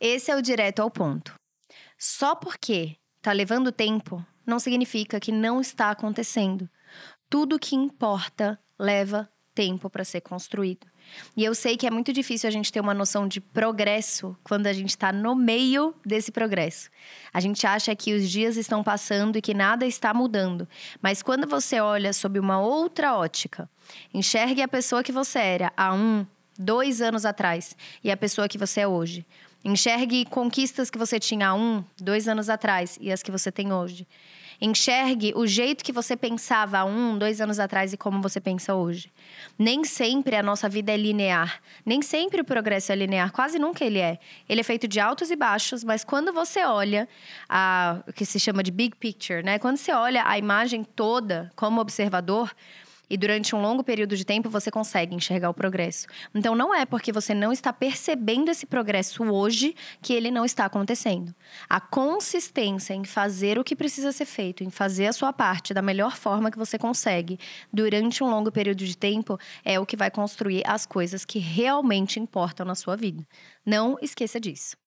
Esse é o direto ao ponto. Só porque tá levando tempo não significa que não está acontecendo. Tudo que importa leva tempo para ser construído. E eu sei que é muito difícil a gente ter uma noção de progresso quando a gente está no meio desse progresso. A gente acha que os dias estão passando e que nada está mudando. Mas quando você olha sob uma outra ótica, enxergue a pessoa que você era há um, dois anos atrás e a pessoa que você é hoje. Enxergue conquistas que você tinha há um, dois anos atrás e as que você tem hoje. Enxergue o jeito que você pensava há um, dois anos atrás e como você pensa hoje. Nem sempre a nossa vida é linear. Nem sempre o progresso é linear. Quase nunca ele é. Ele é feito de altos e baixos, mas quando você olha a, o que se chama de big picture, né? Quando você olha a imagem toda como observador, e durante um longo período de tempo você consegue enxergar o progresso. Então não é porque você não está percebendo esse progresso hoje que ele não está acontecendo. A consistência em fazer o que precisa ser feito, em fazer a sua parte da melhor forma que você consegue durante um longo período de tempo é o que vai construir as coisas que realmente importam na sua vida. Não esqueça disso.